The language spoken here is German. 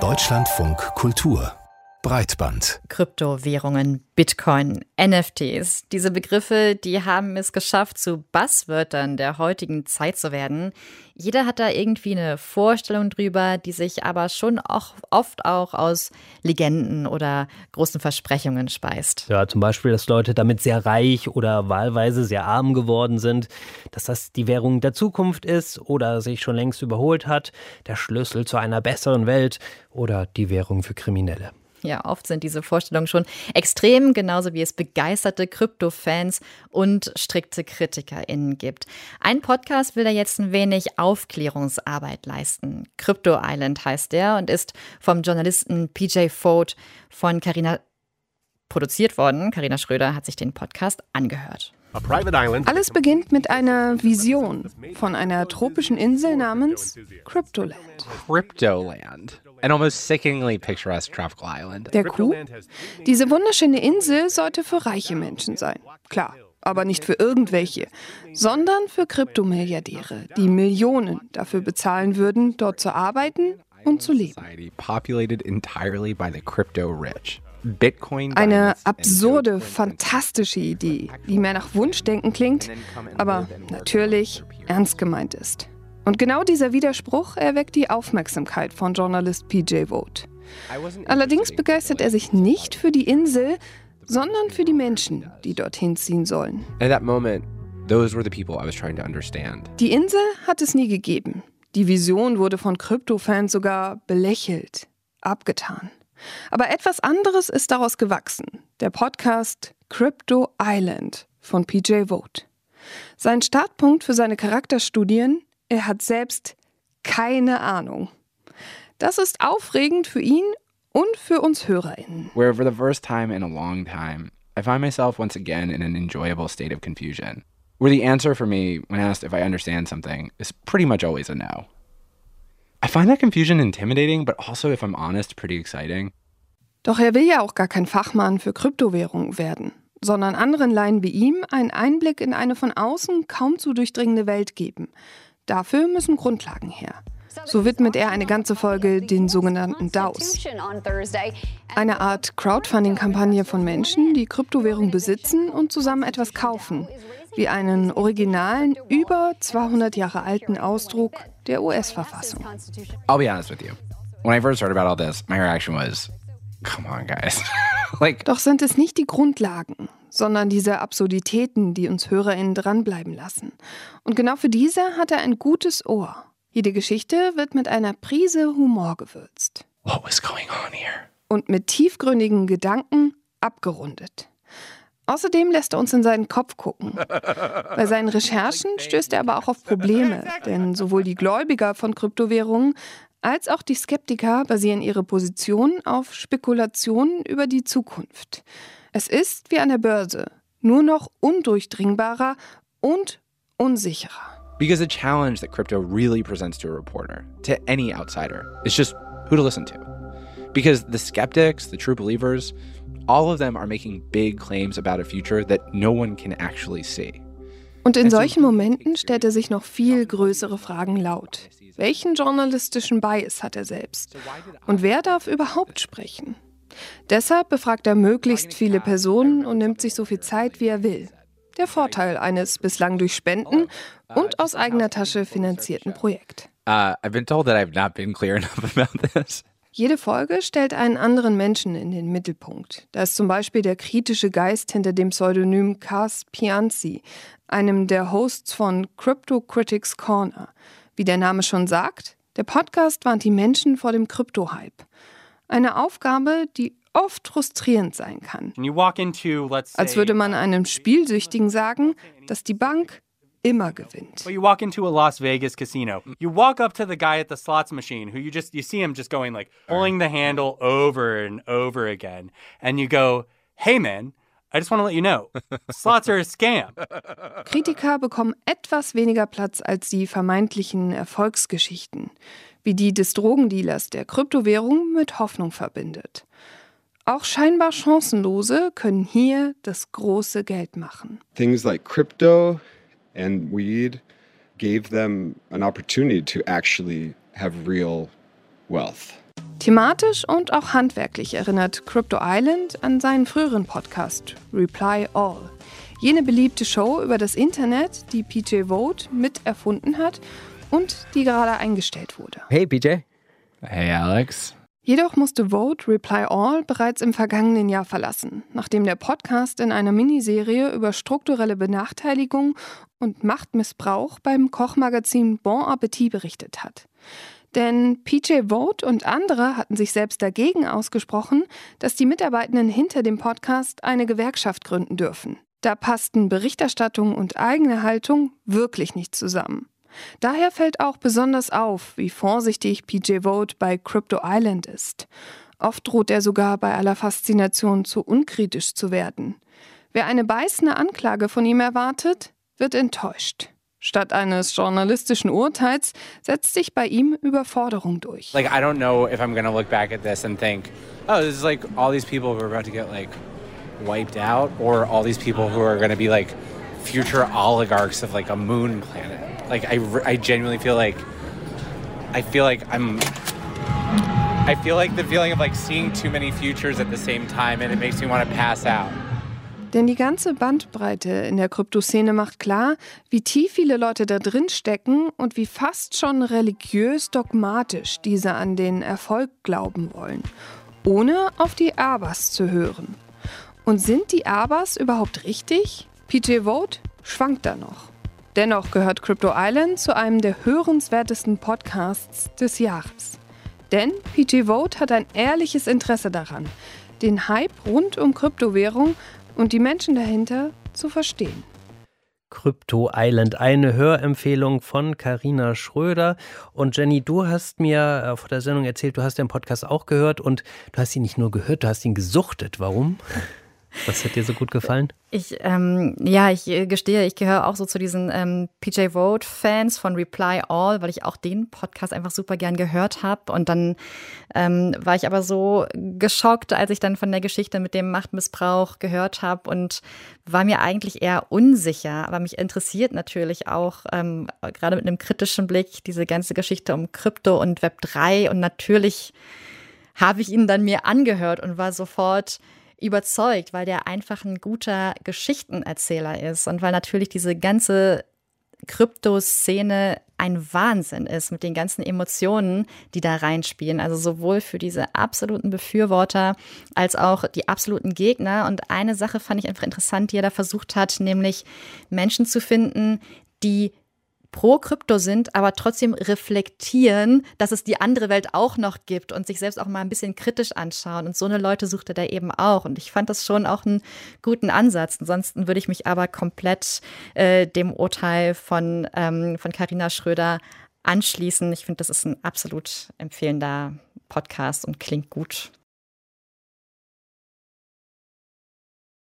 Deutschlandfunk Kultur Breitband. Kryptowährungen, Bitcoin, NFTs. Diese Begriffe, die haben es geschafft, zu Buzzwörtern der heutigen Zeit zu werden. Jeder hat da irgendwie eine Vorstellung drüber, die sich aber schon auch oft auch aus Legenden oder großen Versprechungen speist. Ja, zum Beispiel, dass Leute damit sehr reich oder wahlweise sehr arm geworden sind, dass das die Währung der Zukunft ist oder sich schon längst überholt hat, der Schlüssel zu einer besseren Welt oder die Währung für Kriminelle. Ja, oft sind diese Vorstellungen schon extrem, genauso wie es begeisterte Krypto-Fans und strikte KritikerInnen gibt. Ein Podcast will da jetzt ein wenig Aufklärungsarbeit leisten. Crypto Island heißt der und ist vom Journalisten PJ Foad von Carina produziert worden. Carina Schröder hat sich den Podcast angehört. Alles beginnt mit einer Vision von einer tropischen Insel namens Cryptoland. Cryptoland. An almost sickeningly picturesque tropical island. Der Coup? Diese wunderschöne Insel sollte für reiche Menschen sein. Klar, aber nicht für irgendwelche, sondern für Kryptomilliardäre, die Millionen dafür bezahlen würden, dort zu arbeiten und zu leben. Eine absurde, fantastische Idee, die mehr nach Wunschdenken klingt, aber natürlich ernst gemeint ist. Und genau dieser Widerspruch erweckt die Aufmerksamkeit von Journalist PJ Vogt. Allerdings begeistert er sich nicht für die Insel, sondern für die Menschen, die dorthin ziehen sollen. Die Insel hat es nie gegeben. Die Vision wurde von Krypto-Fans sogar belächelt, abgetan. Aber etwas anderes ist daraus gewachsen. Der Podcast Crypto Island von PJ Vogt. Sein Startpunkt für seine Charakterstudien er hat selbst keine Ahnung. Das ist aufregend für ihn und für uns HörerInnen. Where for the first time in a long time, I find myself once again in an enjoyable state of confusion. Where the answer for me, when asked if I understand something, is pretty much always a no. I find that confusion intimidating, but also, if I'm honest, pretty exciting. Doch er will ja auch gar kein Fachmann für Kryptowährungen werden, sondern anderen Laien wie ihm einen Einblick in eine von außen kaum zu durchdringende Welt geben. Dafür müssen Grundlagen her. So widmet er eine ganze Folge den sogenannten DAOs. Eine Art Crowdfunding-Kampagne von Menschen, die Kryptowährung besitzen und zusammen etwas kaufen, wie einen originalen, über 200 Jahre alten Ausdruck der US-Verfassung. I'll be honest with you. When I first heard about all this, my reaction was, come on guys. like Doch sind es nicht die Grundlagen, sondern diese Absurditäten, die uns HörerInnen dranbleiben lassen. Und genau für diese hat er ein gutes Ohr. Jede Geschichte wird mit einer Prise Humor gewürzt. What was going on here? Und mit tiefgründigen Gedanken abgerundet. Außerdem lässt er uns in seinen Kopf gucken. Bei seinen Recherchen stößt er aber auch auf Probleme, denn sowohl die Gläubiger von Kryptowährungen als auch die Skeptiker basieren ihre Position auf Spekulationen über die Zukunft. Es ist wie an der Börse, nur noch undurchdringbarer und unsicherer. Because the challenge that crypto really presents to a reporter, to any outsider, is just who to listen to. Because the skeptics, the true believers, all of them are making big claims about a future that no one can actually see. Und in solchen Momenten stellt er sich noch viel größere Fragen laut. Welchen journalistischen Bias hat er selbst? Und wer darf überhaupt sprechen? Deshalb befragt er möglichst viele Personen und nimmt sich so viel Zeit, wie er will. Der Vorteil eines bislang durch Spenden und aus eigener Tasche finanzierten Projekt. Uh, Jede Folge stellt einen anderen Menschen in den Mittelpunkt. Da ist zum Beispiel der kritische Geist hinter dem Pseudonym Cas Pianzi, einem der Hosts von Crypto Critics Corner. Wie der Name schon sagt, der Podcast warnt die Menschen vor dem Krypto-Hype. Eine Aufgabe, die oft frustrierend sein kann. Als würde man einem Spielsüchtigen sagen, dass die Bank immer gewinnt. Well, you walk into a Las Vegas casino. You walk up to the guy at the slots machine who you just you see him just going like pulling the handle over and over again and you go, "Hey man, I just want to let you know, slots are a scam." Kritiker bekommen etwas weniger Platz als die vermeintlichen Erfolgsgeschichten wie die des Drogendealers der Kryptowährung mit Hoffnung verbindet. Auch scheinbar Chancenlose können hier das große Geld machen. Things like crypto and weed gave them an opportunity to actually have real wealth. Thematisch und auch handwerklich erinnert Crypto Island an seinen früheren Podcast Reply All. Jene beliebte Show über das Internet, die PJ Vote mit erfunden hat und die gerade eingestellt wurde. Hey PJ. Hey Alex. Jedoch musste Vote Reply All bereits im vergangenen Jahr verlassen, nachdem der Podcast in einer Miniserie über strukturelle Benachteiligung und Machtmissbrauch beim Kochmagazin Bon Appetit berichtet hat. Denn PJ Vote und andere hatten sich selbst dagegen ausgesprochen, dass die Mitarbeitenden hinter dem Podcast eine Gewerkschaft gründen dürfen. Da passten Berichterstattung und eigene Haltung wirklich nicht zusammen. Daher fällt auch besonders auf, wie vorsichtig PJ Vote bei Crypto Island ist. Oft droht er sogar bei aller Faszination zu unkritisch zu werden. Wer eine beißende Anklage von ihm erwartet, wird enttäuscht. Statt eines journalistischen Urteils setzt sich bei ihm Überforderung durch. Like I don't know if I'm gonna look back at this and think, oh, this is like all these people who are about to get like wiped out, or all these people who are gonna be like future oligarchs of like a moon planet. Like I, I genuinely feel like I feel like I'm I feel like the feeling of like seeing too many futures at the same time and it makes me want to pass out. Denn die ganze Bandbreite in der Kryptoszene macht klar, wie tief viele Leute da drin stecken und wie fast schon religiös dogmatisch diese an den Erfolg glauben wollen, ohne auf die Abas zu hören. Und sind die Abas überhaupt richtig? PJ Vote schwankt da noch. Dennoch gehört Crypto Island zu einem der hörenswertesten Podcasts des Jahres. Denn PJ Vote hat ein ehrliches Interesse daran, den Hype rund um Kryptowährung und die Menschen dahinter zu verstehen. Crypto Island, eine Hörempfehlung von Karina Schröder. Und Jenny, du hast mir äh, vor der Sendung erzählt, du hast den Podcast auch gehört und du hast ihn nicht nur gehört, du hast ihn gesuchtet. Warum? Was hat dir so gut gefallen? Ich, ähm, ja, ich äh, gestehe, ich gehöre auch so zu diesen ähm, PJ Vote-Fans von Reply All, weil ich auch den Podcast einfach super gern gehört habe. Und dann ähm, war ich aber so geschockt, als ich dann von der Geschichte mit dem Machtmissbrauch gehört habe und war mir eigentlich eher unsicher. Aber mich interessiert natürlich auch, ähm, gerade mit einem kritischen Blick, diese ganze Geschichte um Krypto und Web 3. Und natürlich habe ich ihn dann mir angehört und war sofort überzeugt, weil der einfach ein guter Geschichtenerzähler ist und weil natürlich diese ganze Kryptoszene ein Wahnsinn ist mit den ganzen Emotionen, die da reinspielen. Also sowohl für diese absoluten Befürworter als auch die absoluten Gegner. Und eine Sache fand ich einfach interessant, die er da versucht hat, nämlich Menschen zu finden, die pro Krypto sind, aber trotzdem reflektieren, dass es die andere Welt auch noch gibt und sich selbst auch mal ein bisschen kritisch anschauen. Und so eine Leute sucht er da eben auch. Und ich fand das schon auch einen guten Ansatz. Ansonsten würde ich mich aber komplett äh, dem Urteil von ähm, von Carina Schröder anschließen. Ich finde, das ist ein absolut empfehlender Podcast und klingt gut.